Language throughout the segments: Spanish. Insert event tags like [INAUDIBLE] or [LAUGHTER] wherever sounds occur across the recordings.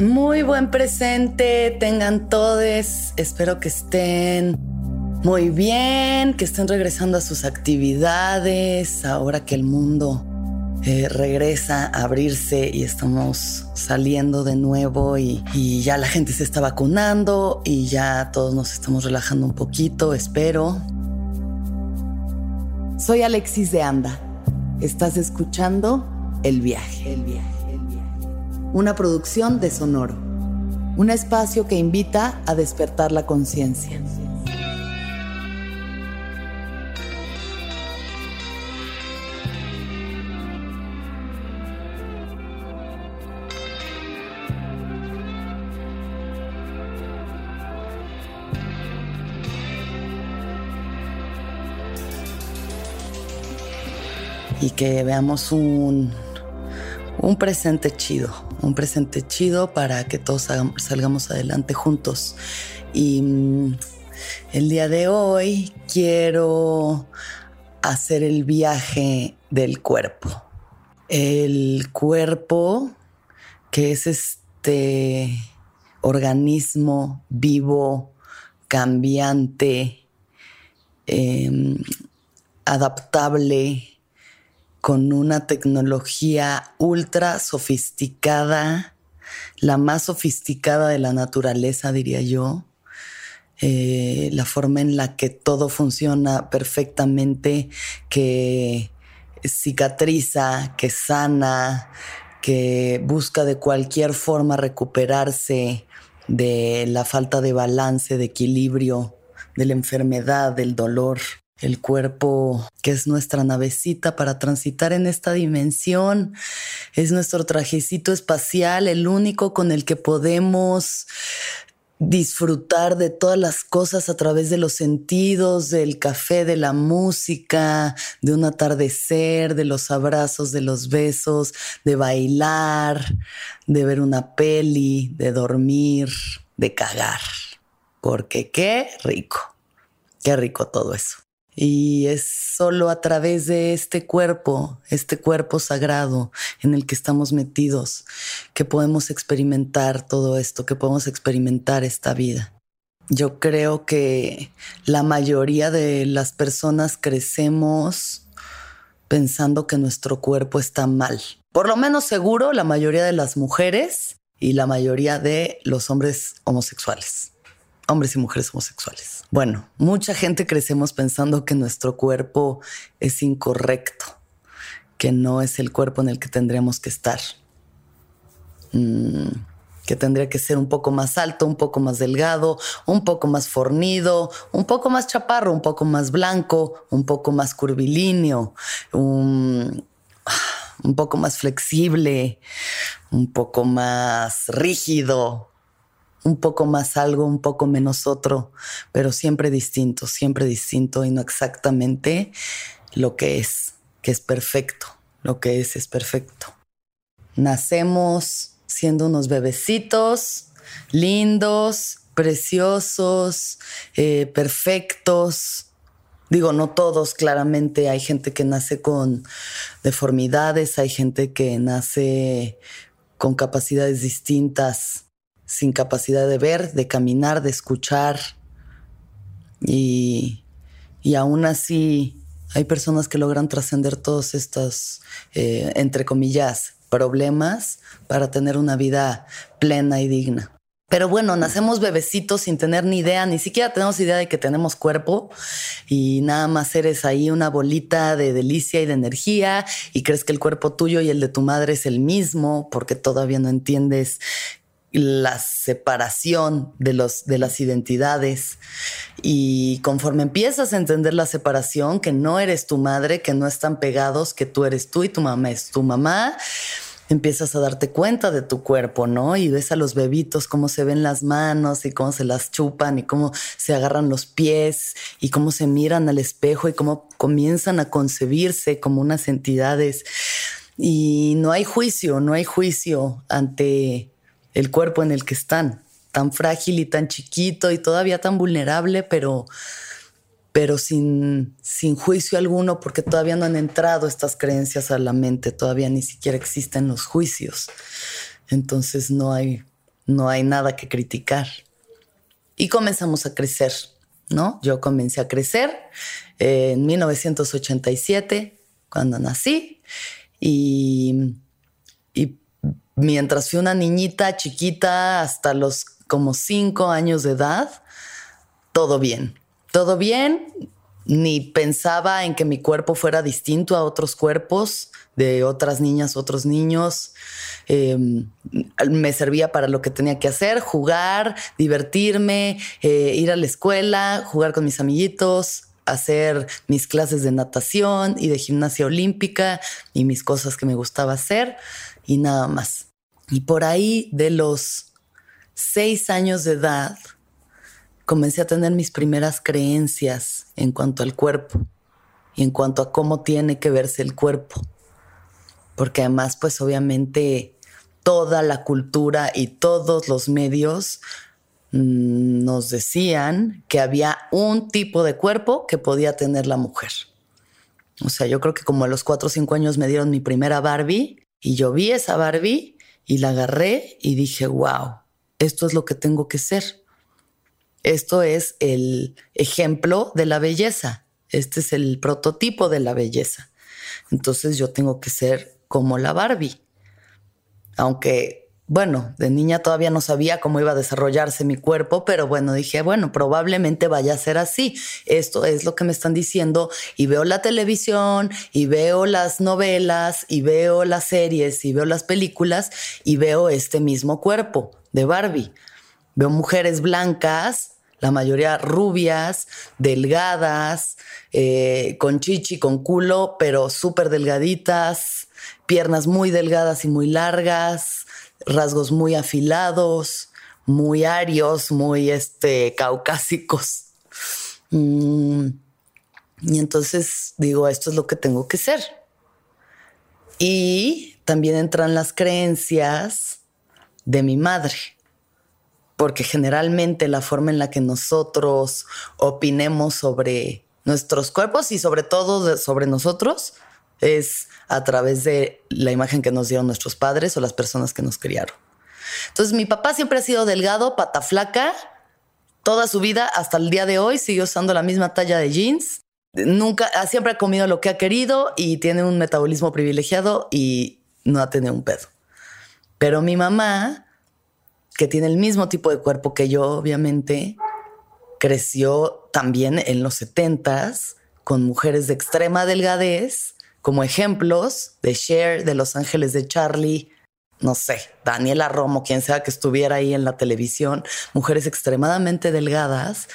Muy buen presente, tengan todos. Espero que estén muy bien, que estén regresando a sus actividades ahora que el mundo eh, regresa a abrirse y estamos saliendo de nuevo y, y, ya la gente se está vacunando y ya todos nos estamos relajando un poquito, espero. Soy Alexis de Anda. Estás escuchando El viaje. El viaje. Una producción de Sonoro. Un espacio que invita a despertar la conciencia. y que veamos un, un presente chido, un presente chido para que todos salgamos adelante juntos. Y mm, el día de hoy quiero hacer el viaje del cuerpo. El cuerpo, que es este organismo vivo, cambiante, em, adaptable, con una tecnología ultra sofisticada, la más sofisticada de la naturaleza, diría yo. Eh, la forma en la que todo funciona perfectamente, que cicatriza, que sana, que busca de cualquier forma recuperarse de la falta de balance, de equilibrio, de la enfermedad, del dolor el cuerpo que es nuestra navecita para transitar en esta dimensión, es nuestro trajecito espacial, el único con el que podemos disfrutar de todas las cosas a través de los sentidos, del café, de la música, de un atardecer, de los abrazos, de los besos, de bailar, de ver una peli, de dormir, de cagar. Porque qué rico, qué rico todo eso. Y es solo a través de este cuerpo, este cuerpo sagrado en el que estamos metidos, que podemos experimentar todo esto, que podemos experimentar esta vida. Yo creo que la mayoría de las personas crecemos pensando que nuestro cuerpo está mal. Por lo menos seguro la mayoría de las mujeres y la mayoría de los hombres homosexuales hombres y mujeres homosexuales. Bueno, mucha gente crecemos pensando que nuestro cuerpo es incorrecto, que no es el cuerpo en el que tendríamos que estar. Mm, que tendría que ser un poco más alto, un poco más delgado, un poco más fornido, un poco más chaparro, un poco más blanco, un poco más curvilíneo, un, un poco más flexible, un poco más rígido, un poco más algo, un poco menos otro, pero siempre distinto, siempre distinto y no exactamente lo que es, que es perfecto, lo que es es perfecto. Nacemos siendo unos bebecitos lindos, preciosos, eh, perfectos. Digo, no todos, claramente hay gente que nace con deformidades, hay gente que nace con capacidades distintas sin capacidad de ver, de caminar, de escuchar. Y, y aún así hay personas que logran trascender todos estos, eh, entre comillas, problemas para tener una vida plena y digna. Pero bueno, nacemos bebecitos sin tener ni idea, ni siquiera tenemos idea de que tenemos cuerpo y nada más eres ahí una bolita de delicia y de energía y crees que el cuerpo tuyo y el de tu madre es el mismo porque todavía no entiendes la separación de, los, de las identidades. Y conforme empiezas a entender la separación, que no eres tu madre, que no están pegados, que tú eres tú y tu mamá es tu mamá, empiezas a darte cuenta de tu cuerpo, ¿no? Y ves a los bebitos cómo se ven las manos y cómo se las chupan y cómo se agarran los pies y cómo se miran al espejo y cómo comienzan a concebirse como unas entidades. Y no hay juicio, no hay juicio ante el cuerpo en el que están, tan frágil y tan chiquito y todavía tan vulnerable, pero, pero sin, sin juicio alguno, porque todavía no han entrado estas creencias a la mente, todavía ni siquiera existen los juicios. Entonces no hay, no hay nada que criticar. Y comenzamos a crecer, ¿no? Yo comencé a crecer en 1987, cuando nací, y, y mientras fui una niñita chiquita hasta los como cinco años de edad, todo bien. Todo bien, ni pensaba en que mi cuerpo fuera distinto a otros cuerpos de otras niñas, otros niños. Em, me servía para lo que tenía que hacer, jugar, divertirme, eh, ir a la escuela, jugar con mis amiguitos, hacer mis clases de natación y de gimnasia olímpica y mis cosas que me gustaba hacer y nada más. Y por ahí de los seis años de edad, comencé a tener mis primeras creencias en cuanto al cuerpo y en cuanto a cómo tiene que verse el cuerpo. Porque además, pues obviamente toda la cultura y todos los medios mm, nos decían que había un tipo de cuerpo que podía tener la mujer. O sea, yo creo que como a los cuatro o cinco años me dieron mi primera Barbie y yo vi esa Barbie y la agarré y dije, wow, esto es lo que tengo que ser. Esto es el ejemplo de la belleza. Este es el prototipo de la belleza. Entonces yo tengo que ser como la Barbie. Aunque, bueno, de niña todavía no sabía cómo iba a desarrollarse mi cuerpo, pero bueno, dije, bueno, probablemente vaya a ser así. Esto es lo que me están diciendo y veo la televisión y veo las novelas y veo las series y veo las películas y veo este mismo cuerpo de Barbie. Veo mujeres blancas, la mayoría rubias, delgadas, eh, con chichi, con culo, pero súper delgaditas, piernas muy delgadas y muy largas, rasgos muy afilados, muy arios, muy este, caucásicos. Mm, y entonces digo, esto es lo que tengo que ser. Y también entran las creencias de mi madre porque generalmente la forma en la que nosotros opinemos sobre nuestros cuerpos y sobre todo sobre nosotros es a través de la imagen que nos dieron nuestros padres o las personas que nos criaron. Entonces mi papá siempre ha sido delgado, pata flaca, toda su vida hasta el día de hoy sigue usando la misma talla de jeans. Nunca, siempre ha comido lo que ha querido y tiene un metabolismo privilegiado y no ha tenido un pedo. Pero mi mamá que tiene el mismo tipo de cuerpo que yo, obviamente, creció también en los setentas con mujeres de extrema delgadez, como ejemplos de Cher, de Los Ángeles de Charlie, no sé, Daniela Romo, quien sea que estuviera ahí en la televisión, mujeres extremadamente delgadas.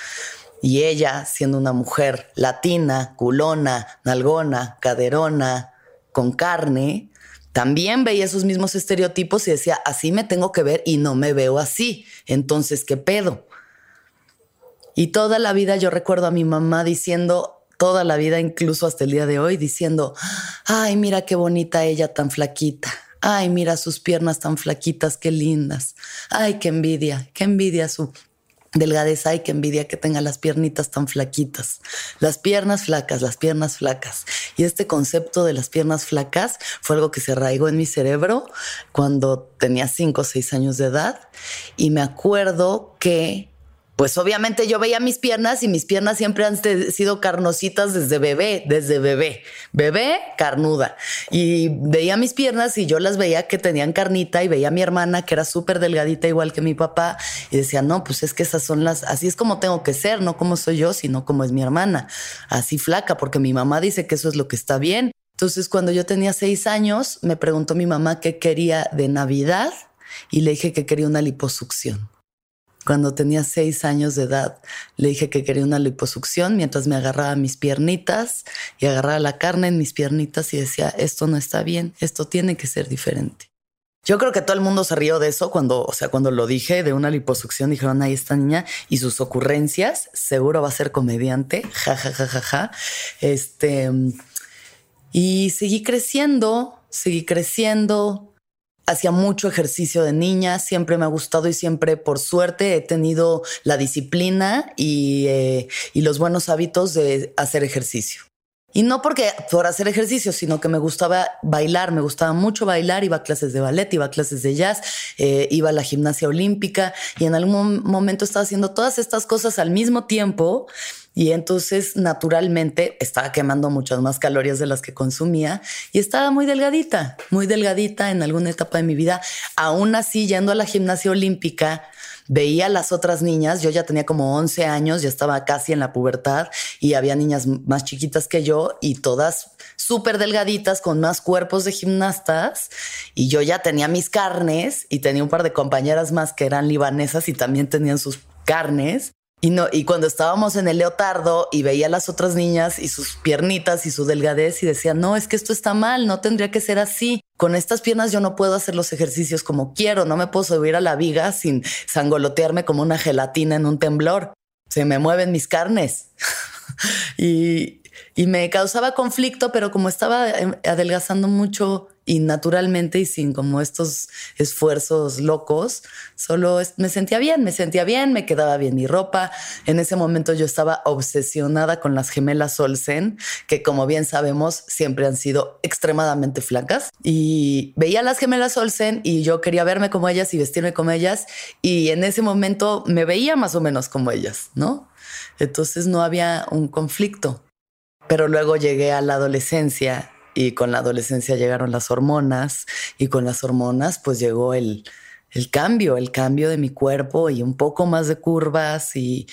Y ella, siendo una mujer latina, culona, nalgona, caderona, con carne, también veía esos mismos estereotipos y decía, así me tengo que ver y no me veo así. Entonces, ¿qué pedo? Y toda la vida yo recuerdo a mi mamá diciendo, toda la vida, incluso hasta el día de hoy, diciendo, ay, mira qué bonita ella tan flaquita. Ay, mira sus piernas tan flaquitas, qué lindas. Ay, qué envidia, qué envidia su delgadez, ay, qué envidia que tenga las piernitas tan flaquitas. Las piernas flacas, las piernas flacas. Y este concepto de las piernas flacas fue algo que se arraigó en mi cerebro cuando tenía cinco o seis años de edad. Y me acuerdo que pues obviamente yo veía mis piernas y mis piernas siempre han sido carnositas desde bebé, desde bebé, bebé carnuda. Y veía mis piernas y yo las veía que tenían carnita y veía a mi hermana que era súper delgadita igual que mi papá y decía, no, pues es que esas son las, así es como tengo que ser, no como soy yo, sino como es mi hermana, así flaca, porque mi mamá dice que eso es lo que está bien. Entonces cuando yo tenía seis años, me preguntó mi mamá qué quería de Navidad y le dije que quería una liposucción. Cuando tenía seis años de edad, le dije que quería una liposucción mientras me agarraba mis piernitas y agarraba la carne en mis piernitas y decía, esto no está bien, esto tiene que ser diferente. Yo creo que todo el mundo se rió de eso cuando, o sea, cuando lo dije de una liposucción, dijeron, ahí esta niña y sus ocurrencias, seguro va a ser comediante, ja, ja, ja, ja, ja. Este, y seguí creciendo, seguí creciendo, hacía mucho ejercicio de niña, siempre me ha gustado y siempre, por suerte, he tenido la disciplina y, eh, los buenos hábitos de hacer ejercicio. Y no porque por hacer ejercicio, sino que me gustaba bailar, me gustaba mucho bailar, iba a clases de ballet, iba a clases de jazz, eh, iba a la gimnasia olímpica y en algún momento estaba haciendo todas estas cosas al mismo tiempo y entonces naturalmente estaba quemando muchas más calorías de las que consumía y estaba muy delgadita, muy delgadita en alguna etapa de mi vida. Aún así, yendo a la gimnasia olímpica, veía a las otras niñas, yo ya tenía como 11 años, ya estaba casi en la pubertad y había niñas más chiquitas que yo y todas súper delgaditas con más cuerpos de gimnastas y yo ya tenía mis carnes y tenía un par de compañeras más que eran libanesas y también tenían sus carnes. Y, no, y cuando estábamos en el leotardo y veía a las otras niñas y sus piernitas y su delgadez y decía, no, es que esto está mal, no tendría que ser así. Con estas piernas yo no puedo hacer los ejercicios como quiero, no me puedo subir a la viga sin sangolotearme como una gelatina en un temblor. Se me mueven mis carnes. [LAUGHS] y, y me causaba conflicto, pero como estaba em, adelgazando mucho y naturalmente y sin como estos esfuerzos locos, solo me sentía bien, me sentía bien, me quedaba bien mi ropa. En ese momento yo estaba obsesionada con las gemelas Olsen, que como bien sabemos siempre han sido extremadamente flacas y veía las gemelas Olsen y yo quería verme como ellas y vestirme como ellas y en ese momento me veía más o menos como ellas, ¿no? Entonces no había un conflicto. Pero luego llegué a la adolescencia y con la adolescencia llegaron las hormonas y con las hormonas pues llegó el, el cambio, el cambio de mi cuerpo y un poco más de curvas y,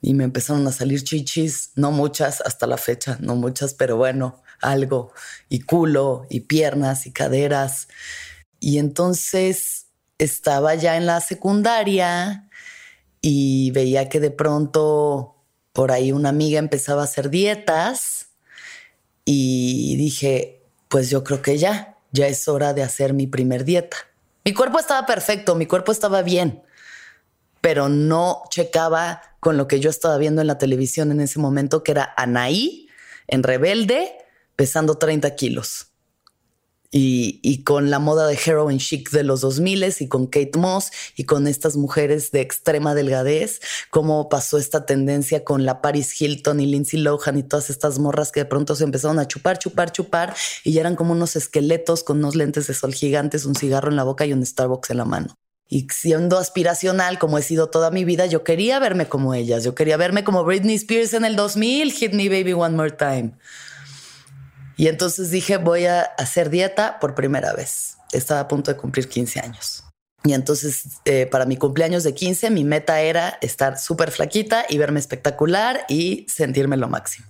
y me empezaron a salir chichis, no muchas hasta la fecha, no muchas, pero bueno, algo, y culo, y piernas, y caderas. Y entonces estaba ya en la secundaria y veía que de pronto por ahí una amiga empezaba a hacer dietas y dije, pues yo creo que ya, ya es hora de hacer mi primer dieta. Mi cuerpo estaba perfecto, mi cuerpo estaba bien, pero no checaba con lo que yo estaba viendo en la televisión en ese momento, que era Anaí en Rebelde, pesando 30 kilos y, con la moda de heroin chic de los 2000 y con Kate Moss y con estas mujeres de extrema delgadez, cómo pasó esta tendencia con la Paris Hilton y Lindsay Lohan y todas estas morras que de pronto se empezaron a chupar, chupar, chupar y ya eran como unos esqueletos con unos lentes de sol gigantes, un cigarro en la boca y un Starbucks en la mano. Y siendo aspiracional como he sido toda mi vida, yo quería verme como ellas. Yo quería verme como Britney Spears en el 2000, Hit Me Baby One More Time. Y entonces dije, voy a hacer dieta por primera vez. Estaba a punto de cumplir 15 años. Y entonces, eh, para mi cumpleaños de 15, mi meta era estar súper flaquita y verme espectacular y sentirme lo máximo.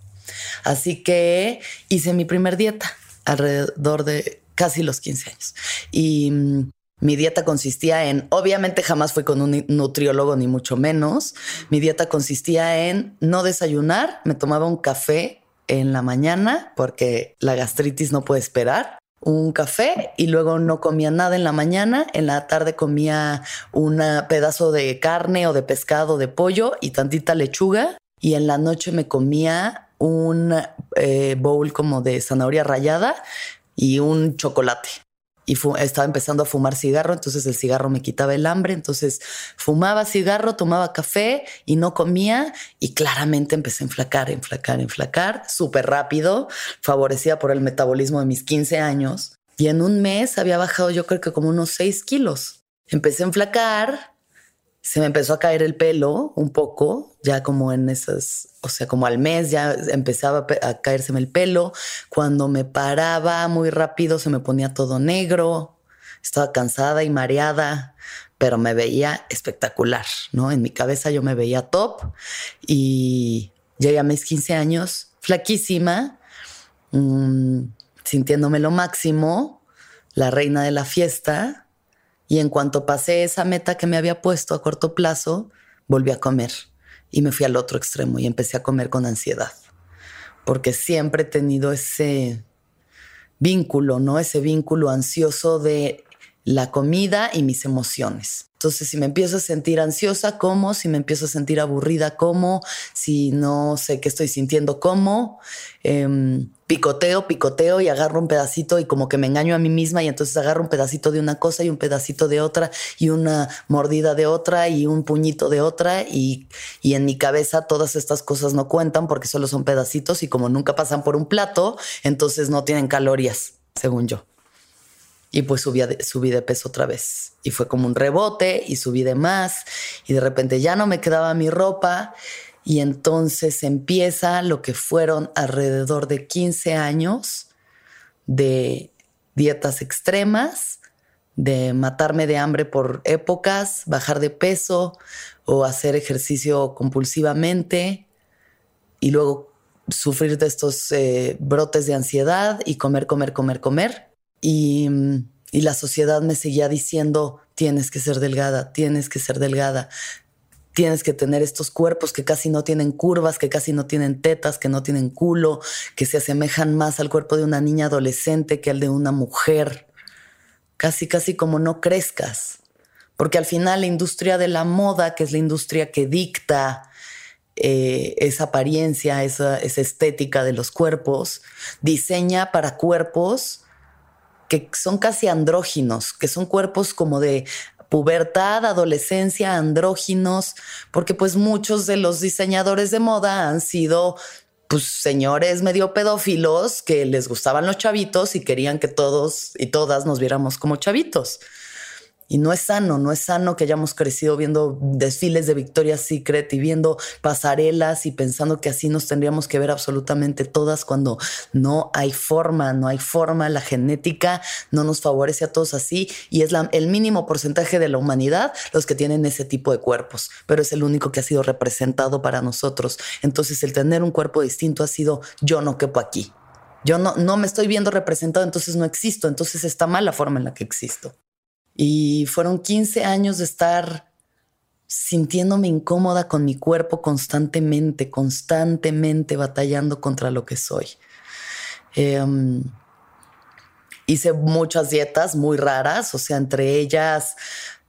Así que hice mi primer dieta alrededor de casi los 15 años. Y mm, mi dieta consistía en, obviamente jamás fui con un nutriólogo ni mucho menos. Mi dieta consistía en no desayunar, me tomaba un café en la mañana porque la gastritis no puede esperar un café y luego no comía nada en la mañana. En la tarde comía un pedazo de carne o de pescado, de pollo y tantita lechuga. Y en la noche me comía un eh, bowl como de zanahoria rallada y un chocolate estaba empezando a fumar cigarro, entonces el cigarro me quitaba el hambre, entonces fumaba cigarro, tomaba café y no comía y claramente empecé a enflacar, enflacar, enflacar, súper rápido, favorecida por el metabolismo de mis 15 años y en un mes había bajado yo creo que como unos 6 kilos. Empecé a enflacar, se me empezó a caer el pelo un poco, ya como en esas, o sea, como al mes ya empezaba a caérseme el pelo. Cuando me paraba muy rápido se me ponía todo negro, estaba cansada y mareada, pero me veía espectacular, ¿no? En mi cabeza yo me veía top y llegué a mis 15 años flaquísima, mm, sintiéndome lo máximo, la reina de la fiesta y en cuanto pasé esa meta que me había puesto a corto plazo, volví a comer y me fui al otro extremo y empecé a comer con ansiedad. Porque siempre he tenido ese vínculo, ¿no? Ese vínculo ansioso de la comida y mis emociones. Entonces, si me empiezo a sentir ansiosa, ¿cómo? Si me empiezo a sentir aburrida, ¿cómo? Si no sé qué estoy sintiendo, ¿cómo? Em, picoteo, picoteo y agarro un pedacito y como que me engaño a mí misma y entonces agarro un pedacito de una cosa y un pedacito de otra y una mordida de otra y un puñito de otra y, y en mi cabeza todas estas cosas no cuentan porque solo son pedacitos y como nunca pasan por un plato, entonces no tienen calorías, según yo. Y pues subí de, de peso otra vez. Y fue como un rebote y subí de más. Y de repente ya no me quedaba mi ropa. Y entonces empieza lo que fueron alrededor de 15 años de dietas extremas, de matarme de hambre por épocas, bajar de peso o hacer ejercicio compulsivamente y luego sufrir de estos eh, brotes de ansiedad y comer, comer, comer, comer y, la sociedad me seguía diciendo, tienes que ser delgada, tienes que ser delgada, tienes que tener estos cuerpos que casi no tienen curvas, que casi no tienen tetas, que no tienen culo, que se asemejan más al cuerpo de una niña adolescente que al de una mujer. Casi, casi como no crezcas. Porque al final la industria de la moda, que es la industria que dicta eh, esa apariencia, esa, esa estética de los cuerpos, diseña para cuerpos que son casi andróginos, que son cuerpos como de pubertad, adolescencia, andróginos, porque pues muchos de los diseñadores de moda han sido pues señores medio pedófilos que les gustaban los chavitos y querían que todos y todas nos viéramos como chavitos. Y no es sano, no es sano que hayamos crecido viendo desfiles de Victoria's Secret y viendo pasarelas y pensando que así nos tendríamos que ver absolutamente todas cuando no hay forma, no hay forma, la genética no nos favorece a todos así y es el mínimo porcentaje de la humanidad los que tienen ese tipo de cuerpos, pero es el único que ha sido representado para nosotros. Entonces el tener un cuerpo distinto ha sido yo no quepo aquí. Yo no, no me estoy viendo representado, entonces no existo, entonces está mal la forma en la que existo. Y fueron 15 años de estar sintiéndome incómoda con mi cuerpo constantemente, constantemente batallando contra lo que soy. Em, hice muchas dietas muy raras, o sea, entre ellas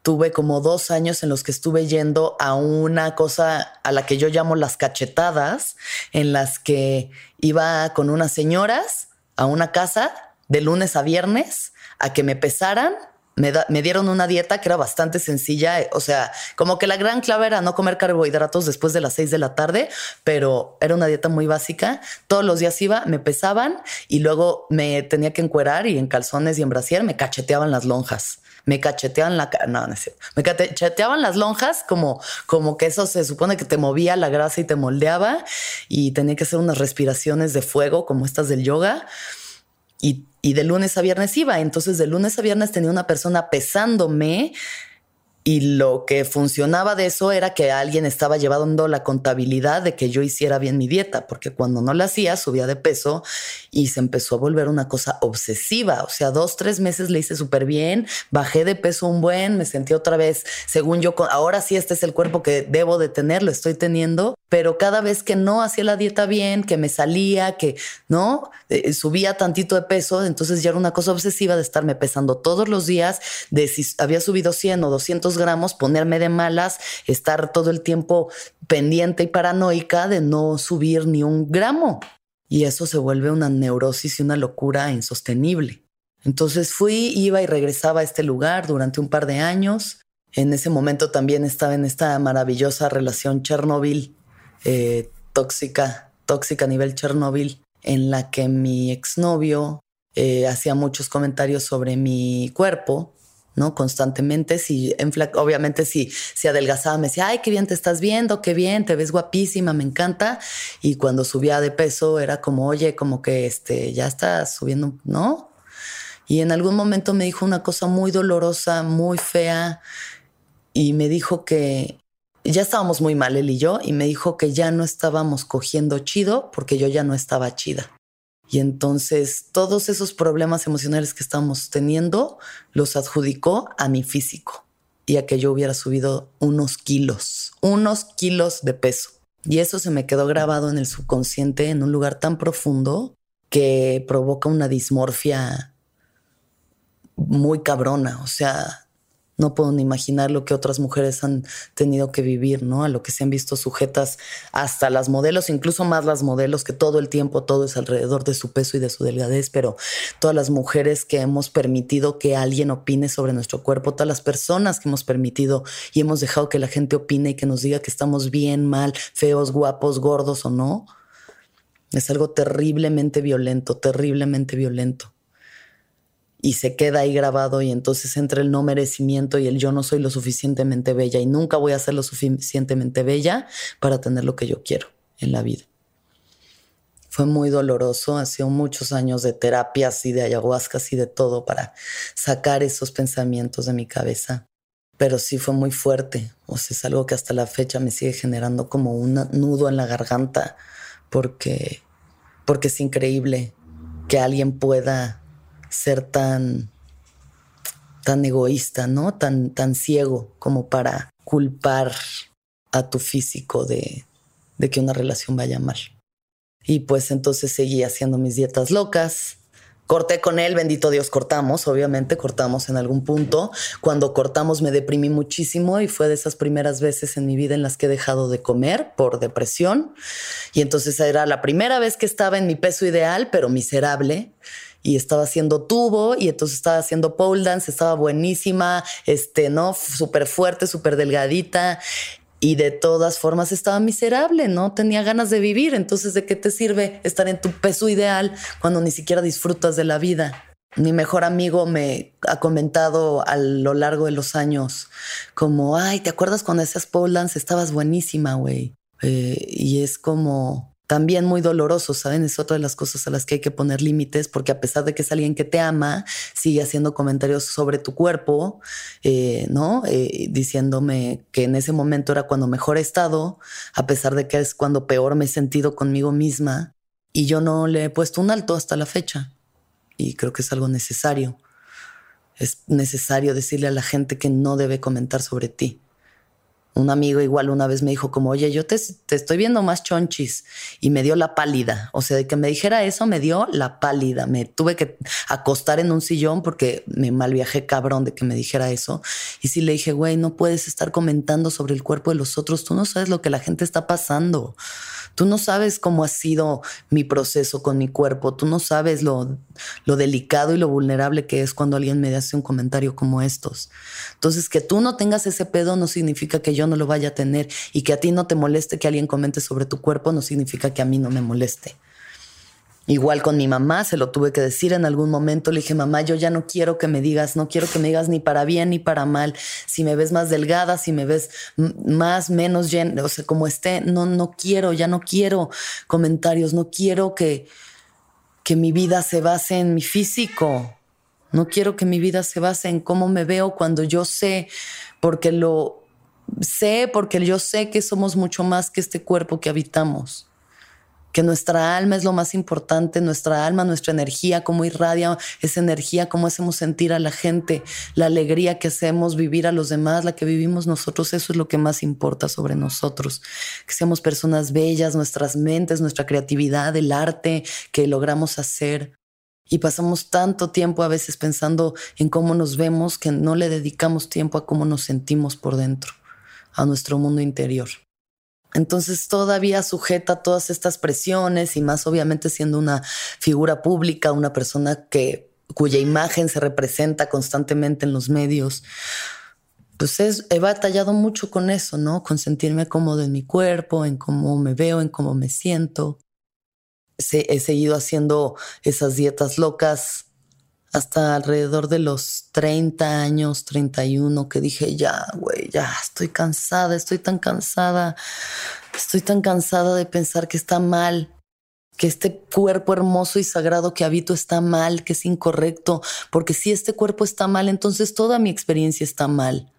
tuve como dos años en los que estuve yendo a una cosa a la que yo llamo las cachetadas, en las que iba con unas señoras a una casa de lunes a viernes a que me pesaran me, dieron una dieta que era bastante sencilla. O sea, como que la gran clave era no comer carbohidratos después de las seis de la tarde, pero era una dieta muy básica. Todos los días iba, me pesaban y luego me tenía que encuerar y en calzones y en brasier me cacheteaban las lonjas. Me cacheteaban la no. Me cacheteaban las lonjas como, como que eso se supone que te movía la grasa y te moldeaba y tenía que hacer unas respiraciones de fuego como estas del yoga y, de lunes a viernes iba. Entonces de lunes a viernes tenía una persona pesándome y lo que funcionaba de eso era que alguien estaba llevando la contabilidad de que yo hiciera bien mi dieta, porque cuando no la hacía subía de peso y se empezó a volver una cosa obsesiva. O sea, dos, tres meses le hice súper bien, bajé de peso un buen, me sentí otra vez, según yo, ahora sí este es el cuerpo que debo de tener, lo estoy teniendo, pero cada vez que no hacía la dieta bien, que me salía, que no, eh, subía tantito de peso, entonces ya era una cosa obsesiva de estarme pesando todos los días, de si había subido 100 o 200 gramos, ponerme de malas, estar todo el tiempo pendiente y paranoica de no subir ni un gramo. Y eso se vuelve una neurosis y una locura insostenible. Entonces fui, iba y regresaba a este lugar durante un par de años. En ese momento también estaba en esta maravillosa relación Chernobyl, eh, tóxica, tóxica a nivel Chernobyl, en la que mi exnovio eh, hacía muchos comentarios sobre mi cuerpo ¿no? Constantemente, si obviamente si, si adelgazaba me decía, ay, qué bien te estás viendo, qué bien, te ves guapísima, me encanta. Y cuando subía de peso era como, oye, como que este, ya estás subiendo, ¿no? Y en algún momento me dijo una cosa muy dolorosa, muy fea, y me dijo que ya estábamos muy mal él y yo, y me dijo que ya no estábamos cogiendo chido porque yo ya no estaba chida. Y entonces todos esos problemas emocionales que estábamos teniendo los adjudicó a mi físico y a que yo hubiera subido unos kilos, unos kilos de peso. Y eso se me quedó grabado en el subconsciente en un lugar tan profundo que provoca una dismorfia muy cabrona. O sea, no puedo ni imaginar lo que otras mujeres han tenido que vivir, ¿no? A lo que se han visto sujetas hasta las modelos, incluso más las modelos, que todo el tiempo todo es alrededor de su peso y de su delgadez, pero todas las mujeres que hemos permitido que alguien opine sobre nuestro cuerpo, todas las personas que hemos permitido y hemos dejado que la gente opine y que nos diga que estamos bien, mal, feos, guapos, gordos o no, es algo terriblemente violento, terriblemente violento y se queda ahí grabado y entonces entra el no merecimiento y el yo no soy lo suficientemente bella y nunca voy a ser lo suficientemente bella para tener lo que yo quiero en la vida. Fue muy doloroso, ha sido muchos años de terapias y de ayahuascas y de todo para sacar esos pensamientos de mi cabeza. Pero sí fue muy fuerte, o sea, es algo que hasta la fecha me sigue generando como un nudo en la garganta porque porque es increíble que alguien pueda ser tan, tan egoísta, ¿no? Tan, tan ciego como para culpar a tu físico de, de que una relación vaya mal. Y pues entonces seguí haciendo mis dietas locas, Corté con él, bendito Dios, cortamos, obviamente cortamos en algún punto. Cuando cortamos me deprimí muchísimo y fue de esas primeras veces en mi vida en las que he dejado de comer por depresión. Y entonces era la primera vez que estaba en mi peso ideal, pero miserable y estaba haciendo tubo y entonces estaba haciendo pole dance, estaba buenísima, este, ¿no? Súper fuerte, súper delgadita y de todas formas estaba miserable, no tenía ganas de vivir. Entonces, ¿de qué te sirve estar en tu peso ideal cuando ni siquiera disfrutas de la vida? Mi mejor amigo me ha comentado a lo largo de los años como, ay, ¿te acuerdas cuando hacías pole dance? Estabas buenísima, güey. Eh, y es como, también muy doloroso, ¿saben? Es otra de las cosas a las que hay que poner límites, porque a pesar de que es alguien que te ama, sigue haciendo comentarios sobre tu cuerpo, eh, ¿no? Eh, diciéndome que en ese momento era cuando mejor he estado, a pesar de que es cuando peor me he sentido conmigo misma, y yo no le he puesto un alto hasta la fecha. Y creo que es algo necesario. Es necesario decirle a la gente que no debe comentar sobre ti un amigo igual una vez me dijo como, oye, yo te, estoy viendo más chonchis y me dio la pálida. O sea, de que me dijera eso, me dio la pálida. Me tuve que acostar en un sillón porque me mal viajé cabrón de que me dijera eso. Y sí le dije, güey, no puedes estar comentando sobre el cuerpo de los otros. Tú no sabes lo que la gente está pasando. Tú no sabes cómo ha sido mi proceso con mi cuerpo. Tú no sabes lo, delicado y lo vulnerable que es cuando alguien me hace un comentario como estos. Entonces, que tú no tengas ese pedo no significa que yo no lo vaya a tener y que a ti no te moleste que alguien comente sobre tu cuerpo no significa que a mí no me moleste. Igual con mi mamá, se lo tuve que decir en algún momento. Le dije, mamá, yo ya no quiero que me digas, no quiero que me digas ni para bien ni para mal. Si me ves más delgada, si me ves más, menos, o sea, como esté, no, no quiero, ya no quiero comentarios, no quiero que, que mi vida se base en mi físico. No quiero que mi vida se base en cómo me veo cuando yo sé, porque lo sé, porque yo sé que somos mucho más que este cuerpo que habitamos que nuestra alma es lo más importante, nuestra alma, nuestra energía, cómo irradia esa energía, cómo hacemos sentir a la gente, la alegría que hacemos vivir a los demás, la que vivimos nosotros, eso es lo que más importa sobre nosotros, que seamos personas bellas, nuestras mentes, nuestra creatividad, el arte que logramos hacer. Y pasamos tanto tiempo a veces pensando en cómo nos vemos que no le dedicamos tiempo a cómo nos sentimos por dentro, a nuestro mundo interior. Entonces todavía sujeta a todas estas presiones y más obviamente siendo una figura pública, una persona que cuya imagen se representa constantemente en los medios. Pues he batallado mucho con eso, ¿no? Con sentirme cómodo en mi cuerpo, en cómo me veo, en cómo me siento. he seguido haciendo esas dietas locas hasta alrededor de los 30 años, 31, que dije, ya, güey, ya estoy cansada, estoy tan cansada, estoy tan cansada de pensar que está mal, que este cuerpo hermoso y sagrado que habito está mal, que es incorrecto, porque si este cuerpo está mal, entonces toda mi experiencia está mal.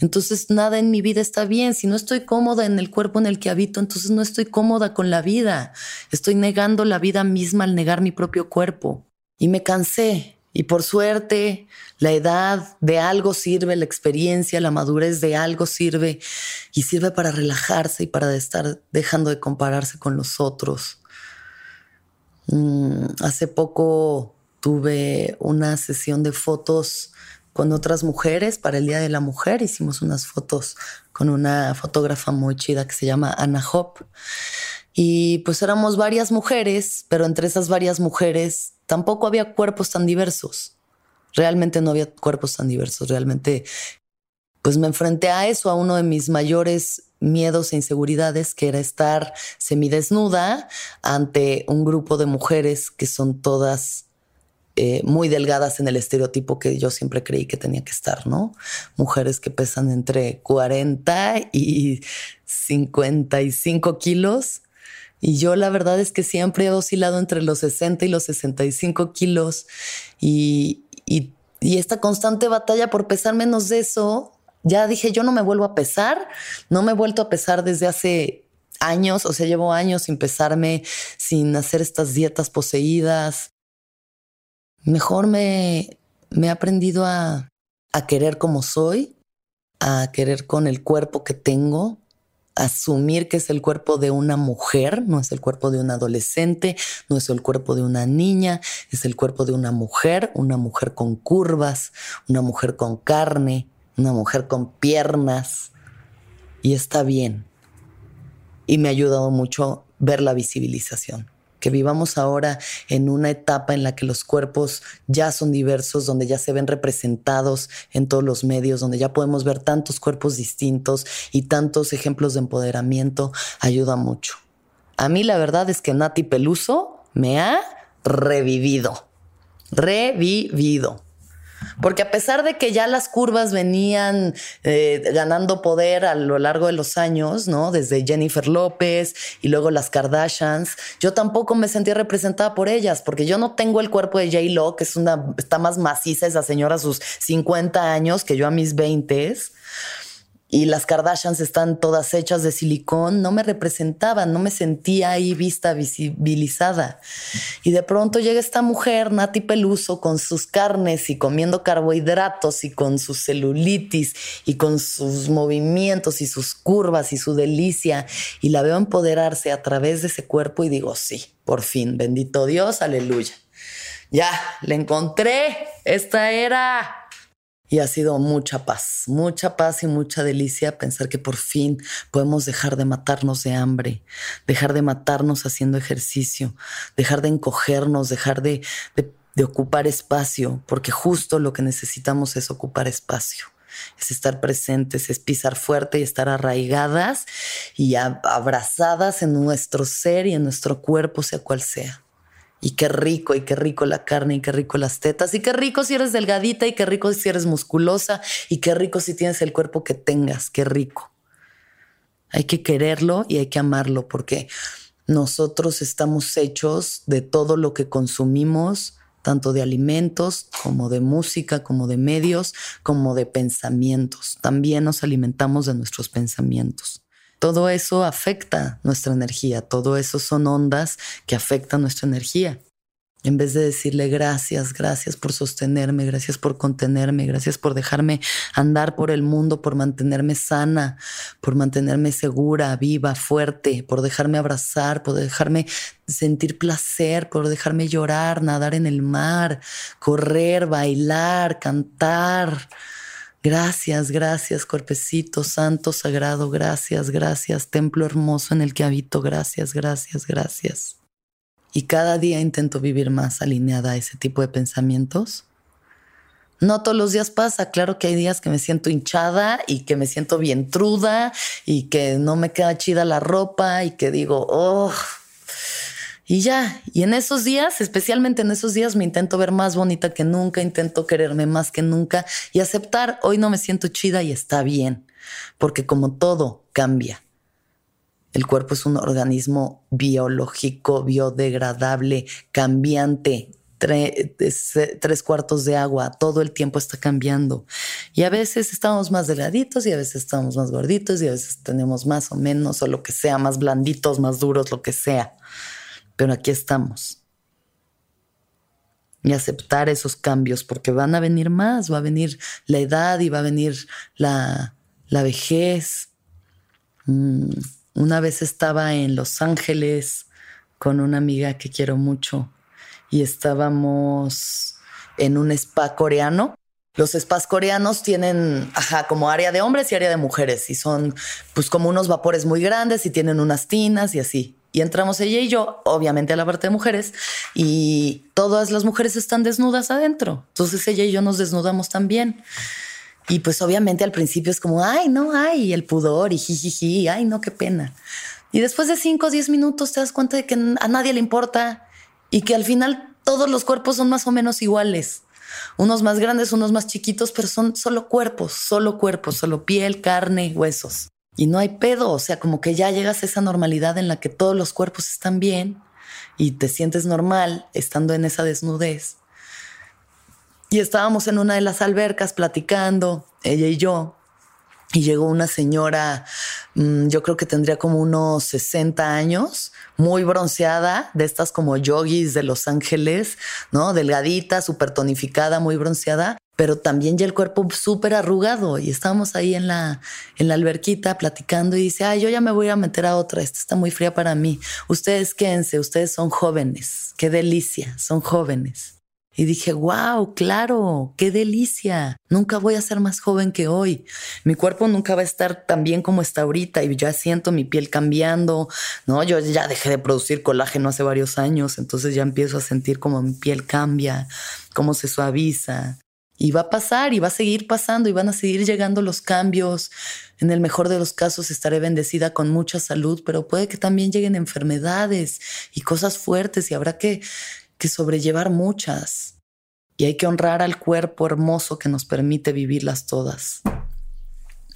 Entonces nada en mi vida está bien. Si no estoy cómoda en el cuerpo en el que habito, entonces no estoy cómoda con la vida. Estoy negando la vida misma al negar mi propio cuerpo. Y me cansé, y por suerte, la edad de algo sirve, la experiencia, la madurez de algo sirve y sirve para relajarse y para estar dejando de compararse con los otros. Mm, hace poco tuve una sesión de fotos con otras mujeres para el Día de la Mujer. Hicimos unas fotos con una fotógrafa muy chida que se llama Anna Hop. Y pues éramos varias mujeres, pero entre esas varias mujeres tampoco había cuerpos tan diversos. Realmente no había cuerpos tan diversos. Realmente, pues me enfrenté a eso, a uno de mis mayores miedos e inseguridades, que era estar semidesnuda ante un grupo de mujeres que son todas eh, muy delgadas en el estereotipo que yo siempre creí que tenía que estar, ¿no? Mujeres que pesan entre 40 y 55 kilos. Y yo la verdad es que siempre he oscilado entre los 60 y los 65 kilos. Y, y, esta constante batalla por pesar menos de eso, ya dije, yo no me vuelvo a pesar, no me he vuelto a pesar desde hace años, o sea, llevo años sin pesarme, sin hacer estas dietas poseídas, Mejor me, he aprendido a querer como soy, a querer con el cuerpo que tengo, asumir que es el cuerpo de una mujer, no es el cuerpo de un adolescente, no es el cuerpo de una niña, es el cuerpo de una mujer, una mujer con curvas, una mujer con carne, una mujer con piernas. Y está bien. Y me ha ayudado mucho ver la visibilización que vivamos ahora en una etapa en la que los cuerpos ya son diversos, donde ya se ven representados en todos los medios, donde ya podemos ver tantos cuerpos distintos y tantos ejemplos de empoderamiento, ayuda mucho. A mí la verdad es que Nati Peluso me ha revivido. Revivido. Porque a pesar de que ya las curvas venían eh, ganando poder a lo largo de los años, ¿no? Desde Jennifer López y luego las Kardashians, yo tampoco me sentía representada por ellas, porque yo no tengo el cuerpo de J. Lo, que es una, está más maciza esa señora a sus 50 años que yo a mis 20 y las Kardashians están todas hechas de silicón, no me representaban, no me sentía ahí vista, visibilizada. Y de pronto llega esta mujer, Nati Peluso, con sus carnes y comiendo carbohidratos y con su celulitis y con sus movimientos y sus curvas y su delicia. Y la veo empoderarse a través de ese cuerpo y digo, sí, por fin, bendito Dios, aleluya. Ya, le encontré, esta era y ha sido mucha paz, mucha paz y mucha delicia pensar que por fin podemos dejar de matarnos de hambre, dejar de matarnos haciendo ejercicio, dejar de encogernos, dejar de, de, ocupar espacio, porque justo lo que necesitamos es ocupar espacio es estar presentes, es pisar fuerte y estar arraigadas y abrazadas en nuestro ser y en nuestro cuerpo, sea cual sea. Y qué rico, y qué rico la carne, y qué rico las tetas, y qué rico si eres delgadita, y qué rico si eres musculosa, y qué rico si tienes el cuerpo que tengas, qué rico. Hay que quererlo y hay que amarlo porque nosotros estamos hechos de todo lo que consumimos, tanto de alimentos como de música, como de medios, como de pensamientos. También nos alimentamos de nuestros pensamientos todo eso afecta nuestra energía, todo eso son ondas que afectan nuestra energía. En vez de decirle gracias, gracias por sostenerme, gracias por contenerme, gracias por dejarme andar por el mundo, por mantenerme sana, por mantenerme segura, viva, fuerte, por dejarme abrazar, por dejarme sentir placer, por dejarme llorar, nadar en el mar, correr, bailar, cantar, Gracias, gracias, cuerpecito santo, sagrado, gracias, gracias, templo hermoso en el que habito, gracias, gracias, gracias. Y cada día intento vivir más alineada a ese tipo de pensamientos. No todos los días pasa, claro que hay días que me siento hinchada y que me siento bien truda y que no me queda chida la ropa y que digo, oh, y ya, y en esos días, especialmente en esos días, me intento ver más bonita que nunca, intento quererme más que nunca y aceptar, hoy no me siento chida y está bien, porque como todo cambia. El cuerpo es un organismo biológico, biodegradable, cambiante, tres, cuartos de agua, todo el tiempo está cambiando. Y a veces estamos más delgaditos y a veces estamos más gorditos y a veces tenemos más o menos o lo que sea, más blanditos, más duros, lo que sea pero aquí estamos. Y aceptar esos cambios, porque van a venir más, va a venir la edad y va a venir la, vejez. Mm, una vez estaba en Los Ángeles con una amiga que quiero mucho y estábamos en un spa coreano Los spas coreanos tienen, ajá, como área de hombres y área de mujeres y son pues como unos vapores muy grandes y tienen unas tinas y así. Y entramos ella y yo, obviamente a la parte de mujeres, y todas las mujeres están desnudas adentro. Entonces ella y yo nos desnudamos también. Y pues obviamente al principio es como, ay, no, ay, el pudor y jijiji, ay, no, qué pena. Y después de cinco o diez minutos te das cuenta de que a nadie le importa y que al final todos los cuerpos son más o menos iguales unos más grandes, unos más chiquitos, pero son solo cuerpos, solo cuerpos, solo piel, carne, huesos. Y no hay pedo, o sea, como que ya llegas a esa normalidad en la que todos los cuerpos están bien y te sientes normal estando en esa desnudez. Y estábamos en una de las albercas platicando, ella y yo, y llegó una señora, mm, yo creo que tendría como unos 60 años, muy bronceada, de estas como yogis de Los Ángeles, ¿no? Delgadita, súper tonificada, muy bronceada, pero también ya el cuerpo súper arrugado. Y estábamos ahí en la, en la alberquita platicando y dice, ay, yo ya me voy a meter a otra, esta está muy fría para mí. Ustedes quédense, ustedes son jóvenes, qué delicia, son jóvenes. Y dije, wow, claro, qué delicia. Nunca voy a ser más joven que hoy. Mi cuerpo nunca va a estar tan bien como está ahorita y ya siento mi piel cambiando, ¿no? Yo ya dejé de producir colágeno hace varios años, entonces ya empiezo a sentir como mi piel cambia, cómo se suaviza. Y va a pasar y va a seguir pasando y van a seguir llegando los cambios. En el mejor de los casos estaré bendecida con mucha salud, pero puede que también lleguen enfermedades y cosas fuertes y habrá que que sobrellevar muchas y hay que honrar al cuerpo hermoso que nos permite vivirlas todas.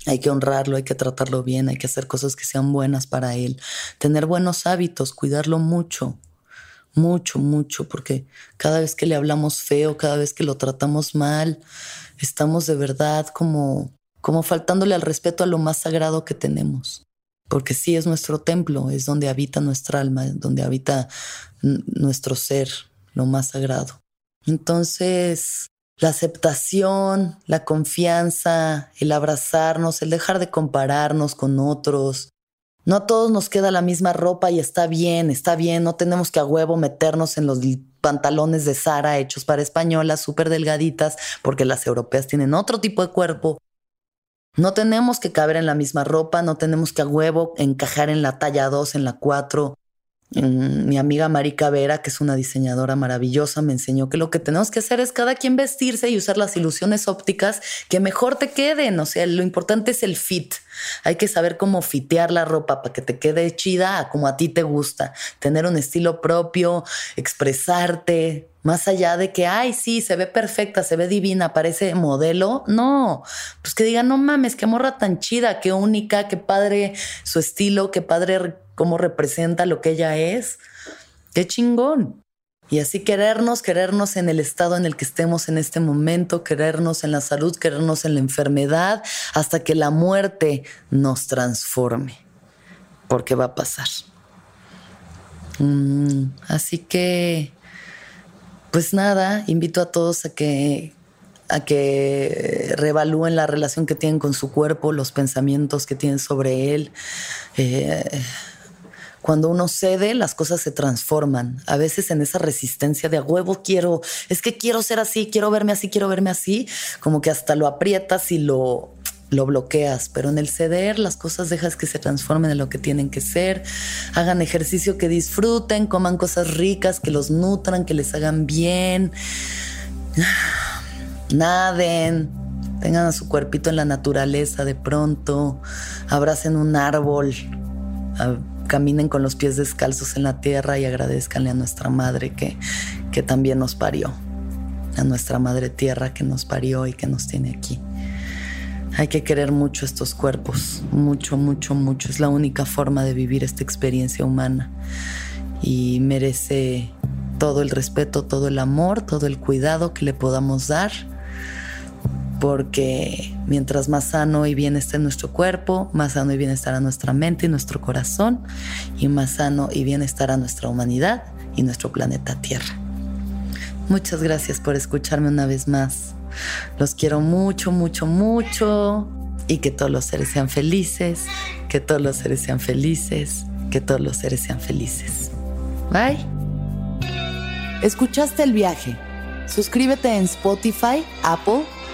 Hay que honrarlo, hay que tratarlo bien, hay que hacer cosas que sean buenas para él, tener buenos hábitos, cuidarlo mucho, mucho, mucho, porque cada vez que le hablamos feo, cada vez que lo tratamos mal, estamos de verdad como, como faltándole al respeto a lo más sagrado que tenemos. Porque sí es nuestro templo, es donde habita nuestra alma, donde habita nuestro ser, lo más sagrado. Entonces, la aceptación, la confianza, el abrazarnos, el dejar de compararnos con otros. No a todos nos queda la misma ropa y está bien, está bien, no tenemos que a huevo meternos en los pantalones de Sara hechos para españolas, súper delgaditas, porque las europeas tienen otro tipo de cuerpo. No tenemos que caber en la misma ropa, no tenemos que a huevo encajar en la talla 2, en la 4. Mi amiga Marica Vera, que es una diseñadora maravillosa, me enseñó que lo que tenemos que hacer es cada quien vestirse y usar las ilusiones ópticas que mejor te queden. O sea, lo importante es el fit. Hay que saber cómo fitear la ropa para que te quede chida como a ti te gusta. Tener un estilo propio, expresarte, más allá de que, ay, sí, se ve perfecta, se ve divina, parece modelo. No, pues que digan, no mames, qué morra tan chida, qué única, qué padre su estilo, qué padre cómo representa lo que ella es. Qué chingón. Y así querernos, querernos en el estado en el que estemos en este momento, querernos en la salud, querernos en la enfermedad, hasta que la muerte nos transforme. Porque va a pasar. Mm, así que, pues nada, invito a todos a que a que reevalúen la relación que tienen con su cuerpo, los pensamientos que tienen sobre él. Eh, cuando uno cede, las cosas se transforman. A veces en esa resistencia de a huevo quiero, es que quiero ser así, quiero verme así, quiero verme así, como que hasta lo aprietas y lo, lo bloqueas, pero en el ceder las cosas dejas que se transformen en lo que tienen que ser, hagan ejercicio que disfruten, coman cosas ricas, que los nutran, que les hagan bien, [SIGHS] naden, tengan a su cuerpito en la naturaleza de pronto, abracen un árbol, caminen con los pies descalzos en la tierra y agradezcanle a nuestra madre que, que también nos parió, a nuestra madre tierra que nos parió y que nos tiene aquí. Hay que querer mucho estos cuerpos, mucho, mucho, mucho. Es la única forma de vivir esta experiencia humana y merece todo el respeto, todo el amor, todo el cuidado que le podamos dar porque mientras más sano y bien esté nuestro cuerpo, más sano y bien estará nuestra mente y nuestro corazón, y más sano y bien estará nuestra humanidad y nuestro planeta Tierra. Muchas gracias por escucharme una vez más. Los quiero mucho, mucho, mucho. Y que todos los seres sean felices, que todos los seres sean felices, que todos los seres sean felices. Bye. ¿Escuchaste el viaje? Suscríbete en Spotify, Apple